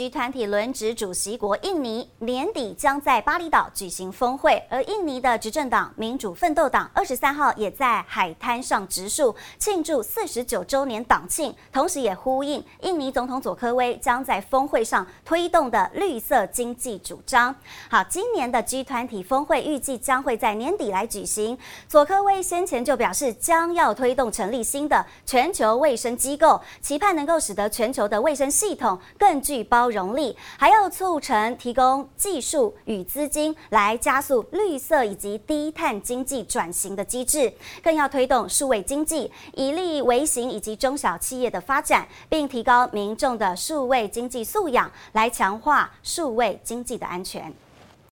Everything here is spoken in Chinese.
G 团体轮值主席国印尼年底将在巴厘岛举行峰会，而印尼的执政党民主奋斗党二十三号也在海滩上植树庆祝四十九周年党庆，同时也呼应印尼总统佐科威将在峰会上推动的绿色经济主张。好，今年的 G 团体峰会预计将会在年底来举行。佐科威先前就表示，将要推动成立新的全球卫生机构，期盼能够使得全球的卫生系统更具。包容力，还要促成提供技术与资金来加速绿色以及低碳经济转型的机制，更要推动数位经济，以利微型以及中小企业的发展，并提高民众的数位经济素养，来强化数位经济的安全。